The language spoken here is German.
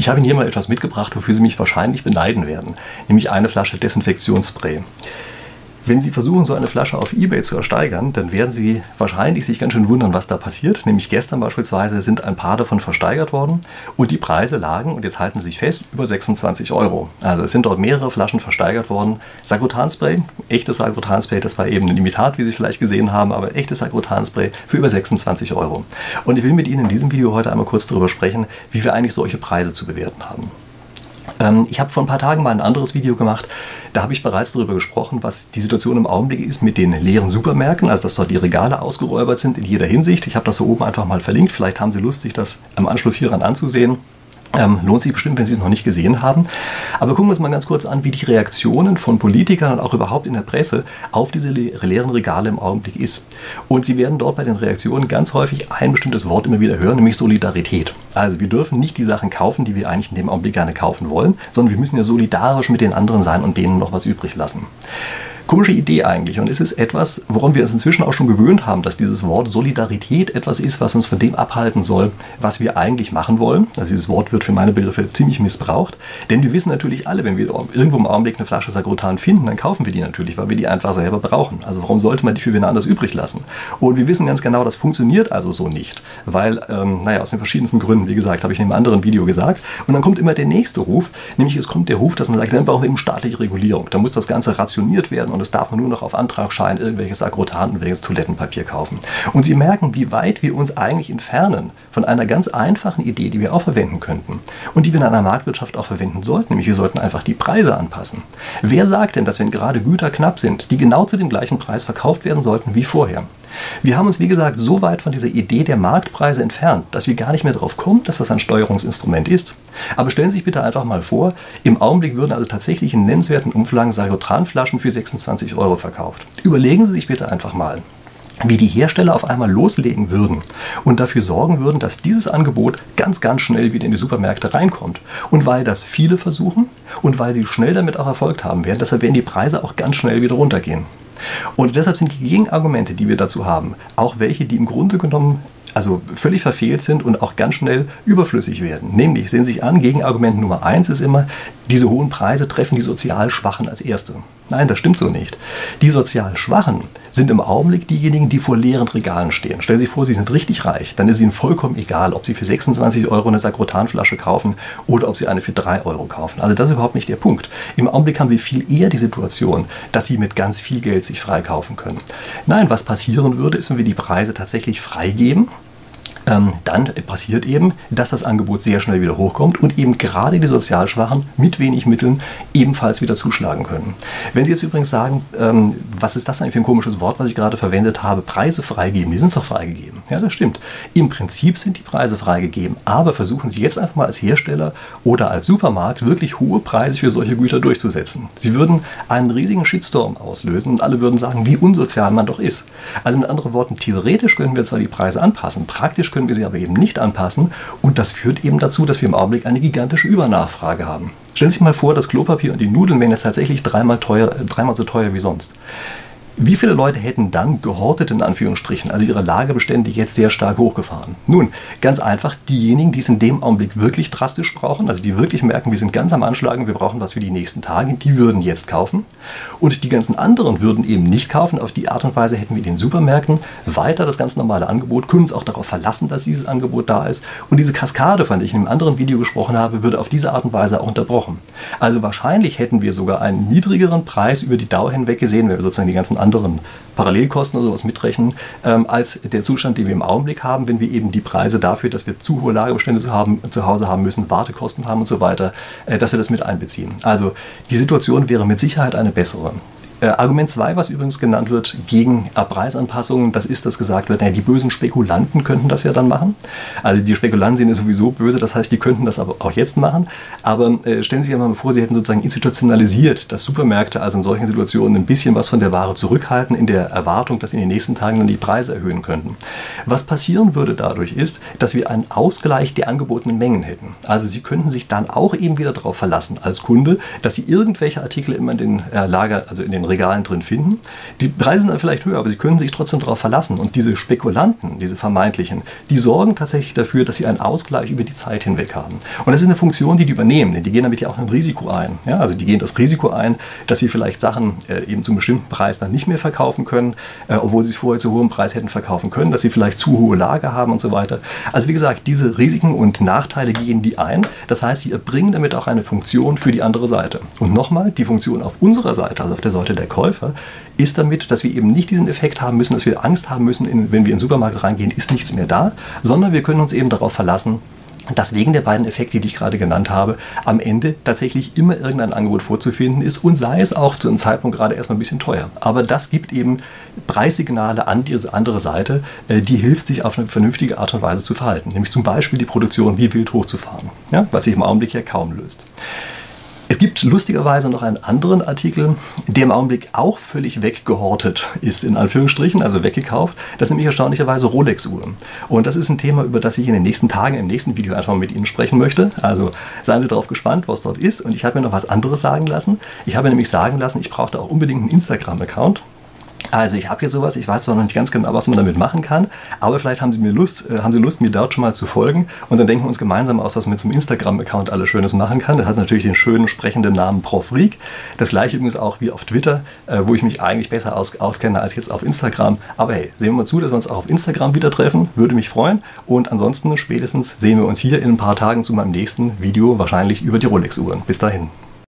Ich habe Ihnen hier mal etwas mitgebracht, wofür Sie mich wahrscheinlich beneiden werden, nämlich eine Flasche Desinfektionsspray. Wenn Sie versuchen, so eine Flasche auf Ebay zu ersteigern, dann werden Sie wahrscheinlich sich ganz schön wundern, was da passiert. Nämlich gestern beispielsweise sind ein paar davon versteigert worden und die Preise lagen, und jetzt halten Sie sich fest, über 26 Euro. Also es sind dort mehrere Flaschen versteigert worden. Sagrotanspray, echtes Sagrotanspray, das war eben ein Imitat, wie Sie vielleicht gesehen haben, aber echtes Sagrotanspray für über 26 Euro. Und ich will mit Ihnen in diesem Video heute einmal kurz darüber sprechen, wie wir eigentlich solche Preise zu bewerten haben. Ähm, ich habe vor ein paar Tagen mal ein anderes Video gemacht. Da habe ich bereits darüber gesprochen, was die Situation im Augenblick ist mit den leeren Supermärkten, also dass dort die Regale ausgeräubert sind in jeder Hinsicht. Ich habe das so oben einfach mal verlinkt. Vielleicht haben Sie Lust, sich das am Anschluss hieran anzusehen. Ähm, lohnt sich bestimmt, wenn Sie es noch nicht gesehen haben. Aber gucken wir uns mal ganz kurz an, wie die Reaktionen von Politikern und auch überhaupt in der Presse auf diese le leeren Regale im Augenblick ist. Und Sie werden dort bei den Reaktionen ganz häufig ein bestimmtes Wort immer wieder hören, nämlich Solidarität. Also wir dürfen nicht die Sachen kaufen, die wir eigentlich in dem Augenblick gerne kaufen wollen, sondern wir müssen ja solidarisch mit den anderen sein und denen noch was übrig lassen. Komische Idee eigentlich. Und es ist etwas, woran wir uns inzwischen auch schon gewöhnt haben, dass dieses Wort Solidarität etwas ist, was uns von dem abhalten soll, was wir eigentlich machen wollen. Also dieses Wort wird für meine Begriffe ziemlich missbraucht. Denn wir wissen natürlich alle, wenn wir irgendwo im Augenblick eine Flasche Sagrotan finden, dann kaufen wir die natürlich, weil wir die einfach selber brauchen. Also warum sollte man die für wen anders übrig lassen? Und wir wissen ganz genau, das funktioniert also so nicht. Weil, ähm, naja, aus den verschiedensten Gründen, wie gesagt, habe ich in einem anderen Video gesagt. Und dann kommt immer der nächste Ruf, nämlich es kommt der Ruf, dass man sagt, dann brauchen wir eben staatliche Regulierung. Da muss das Ganze rationiert werden und und es darf man nur noch auf Antragschein irgendwelches Agrotan und welches Toilettenpapier kaufen. Und Sie merken, wie weit wir uns eigentlich entfernen von einer ganz einfachen Idee, die wir auch verwenden könnten und die wir in einer Marktwirtschaft auch verwenden sollten, nämlich wir sollten einfach die Preise anpassen. Wer sagt denn, dass wenn gerade Güter knapp sind, die genau zu dem gleichen Preis verkauft werden sollten wie vorher? Wir haben uns, wie gesagt, so weit von dieser Idee der Marktpreise entfernt, dass wir gar nicht mehr darauf kommen, dass das ein Steuerungsinstrument ist. Aber stellen Sie sich bitte einfach mal vor, im Augenblick würden also tatsächlich in nennenswerten Umflagen Sagotranflaschen für 26 Euro verkauft. Überlegen Sie sich bitte einfach mal wie die Hersteller auf einmal loslegen würden und dafür sorgen würden, dass dieses Angebot ganz, ganz schnell wieder in die Supermärkte reinkommt. Und weil das viele versuchen und weil sie schnell damit auch erfolgt haben werden, deshalb werden die Preise auch ganz schnell wieder runtergehen. Und deshalb sind die Gegenargumente, die wir dazu haben, auch welche, die im Grunde genommen also völlig verfehlt sind und auch ganz schnell überflüssig werden. Nämlich, sehen Sie sich an, Gegenargument Nummer eins ist immer, diese hohen Preise treffen die sozial Schwachen als Erste. Nein, das stimmt so nicht. Die sozial Schwachen sind im Augenblick diejenigen, die vor leeren Regalen stehen. Stellen Sie sich vor, Sie sind richtig reich. Dann ist Ihnen vollkommen egal, ob Sie für 26 Euro eine Sakrotanflasche kaufen oder ob Sie eine für 3 Euro kaufen. Also das ist überhaupt nicht der Punkt. Im Augenblick haben wir viel eher die Situation, dass Sie mit ganz viel Geld sich freikaufen können. Nein, was passieren würde, ist, wenn wir die Preise tatsächlich freigeben dann passiert eben, dass das Angebot sehr schnell wieder hochkommt und eben gerade die Sozialschwachen mit wenig Mitteln ebenfalls wieder zuschlagen können. Wenn Sie jetzt übrigens sagen, ähm, was ist das eigentlich für ein komisches Wort, was ich gerade verwendet habe, Preise freigeben, die sind doch freigegeben. Ja, das stimmt. Im Prinzip sind die Preise freigegeben, aber versuchen Sie jetzt einfach mal als Hersteller oder als Supermarkt wirklich hohe Preise für solche Güter durchzusetzen. Sie würden einen riesigen Shitstorm auslösen und alle würden sagen, wie unsozial man doch ist. Also mit anderen Worten, theoretisch können wir zwar die Preise anpassen, praktisch können können wir sie aber eben nicht anpassen und das führt eben dazu, dass wir im Augenblick eine gigantische Übernachfrage haben. Stellen Sie sich mal vor, das Klopapier und die Nudeln wären jetzt tatsächlich dreimal, teuer, dreimal so teuer wie sonst. Wie viele Leute hätten dann gehortet, in Anführungsstrichen, also ihre Lagerbestände jetzt sehr stark hochgefahren? Nun, ganz einfach, diejenigen, die es in dem Augenblick wirklich drastisch brauchen, also die wirklich merken, wir sind ganz am Anschlagen, wir brauchen was für die nächsten Tage, die würden jetzt kaufen. Und die ganzen anderen würden eben nicht kaufen. Auf die Art und Weise hätten wir den Supermärkten weiter das ganz normale Angebot, können uns auch darauf verlassen, dass dieses Angebot da ist. Und diese Kaskade, von der ich in einem anderen Video gesprochen habe, würde auf diese Art und Weise auch unterbrochen. Also wahrscheinlich hätten wir sogar einen niedrigeren Preis über die Dauer hinweg gesehen, wenn wir sozusagen die ganzen anderen anderen Parallelkosten oder sowas mitrechnen, ähm, als der Zustand, den wir im Augenblick haben, wenn wir eben die Preise dafür, dass wir zu hohe Lagerbestände zu, haben, zu Hause haben müssen, Wartekosten haben und so weiter, äh, dass wir das mit einbeziehen. Also die Situation wäre mit Sicherheit eine bessere. Äh, Argument 2, was übrigens genannt wird gegen Preisanpassungen, das ist, dass gesagt wird, naja, die bösen Spekulanten könnten das ja dann machen. Also die Spekulanten sind ja sowieso böse, das heißt, die könnten das aber auch jetzt machen. Aber äh, stellen Sie sich einmal vor, Sie hätten sozusagen institutionalisiert, dass Supermärkte also in solchen Situationen ein bisschen was von der Ware zurückhalten, in der Erwartung, dass in den nächsten Tagen dann die Preise erhöhen könnten. Was passieren würde dadurch ist, dass wir einen Ausgleich der angebotenen Mengen hätten. Also Sie könnten sich dann auch eben wieder darauf verlassen als Kunde, dass Sie irgendwelche Artikel immer in den äh, Lager, also in den Regalen drin finden. Die Preise sind dann vielleicht höher, aber Sie können sich trotzdem darauf verlassen. Und diese Spekulanten, diese vermeintlichen, die sorgen tatsächlich dafür, dass sie einen Ausgleich über die Zeit hinweg haben. Und das ist eine Funktion, die die übernehmen, denn die gehen damit ja auch ein Risiko ein. Ja, also die gehen das Risiko ein, dass sie vielleicht Sachen äh, eben zum bestimmten Preis dann nicht mehr verkaufen können, äh, obwohl sie es vorher zu hohem Preis hätten verkaufen können, dass sie vielleicht zu hohe Lager haben und so weiter. Also wie gesagt, diese Risiken und Nachteile gehen die ein. Das heißt, sie erbringen damit auch eine Funktion für die andere Seite. Und nochmal, die Funktion auf unserer Seite, also auf der Seite der Käufer, ist damit, dass wir eben nicht diesen Effekt haben müssen, dass wir Angst haben müssen, in, wenn wir in den Supermarkt reingehen, ist nichts mehr da, sondern wir können uns eben darauf verlassen, dass wegen der beiden Effekte, die ich gerade genannt habe, am Ende tatsächlich immer irgendein Angebot vorzufinden ist und sei es auch zu einem Zeitpunkt gerade erstmal ein bisschen teuer. Aber das gibt eben Preissignale an diese andere Seite, äh, die hilft sich auf eine vernünftige Art und Weise zu verhalten. Nämlich zum Beispiel die Produktion wie wild hochzufahren, ja, was sich im Augenblick ja kaum löst. Es gibt lustigerweise noch einen anderen Artikel, der im Augenblick auch völlig weggehortet ist, in Anführungsstrichen, also weggekauft. Das ist nämlich erstaunlicherweise Rolex-Uhren. Und das ist ein Thema, über das ich in den nächsten Tagen, im nächsten Video einfach mit Ihnen sprechen möchte. Also seien Sie darauf gespannt, was dort ist. Und ich habe mir noch was anderes sagen lassen. Ich habe nämlich sagen lassen, ich brauchte auch unbedingt einen Instagram-Account. Also ich habe hier sowas, ich weiß zwar noch nicht ganz genau, was man damit machen kann, aber vielleicht haben Sie mir Lust, äh, haben Sie Lust, mir dort schon mal zu folgen und dann denken wir uns gemeinsam aus, was man einem Instagram-Account alles Schönes machen kann. Das hat natürlich den schönen sprechenden Namen Prof Freak. Das gleiche übrigens auch wie auf Twitter, äh, wo ich mich eigentlich besser aus, auskenne als jetzt auf Instagram. Aber hey, sehen wir mal zu, dass wir uns auch auf Instagram wieder treffen, würde mich freuen. Und ansonsten spätestens sehen wir uns hier in ein paar Tagen zu meinem nächsten Video, wahrscheinlich über die Rolex-Uhren. Bis dahin.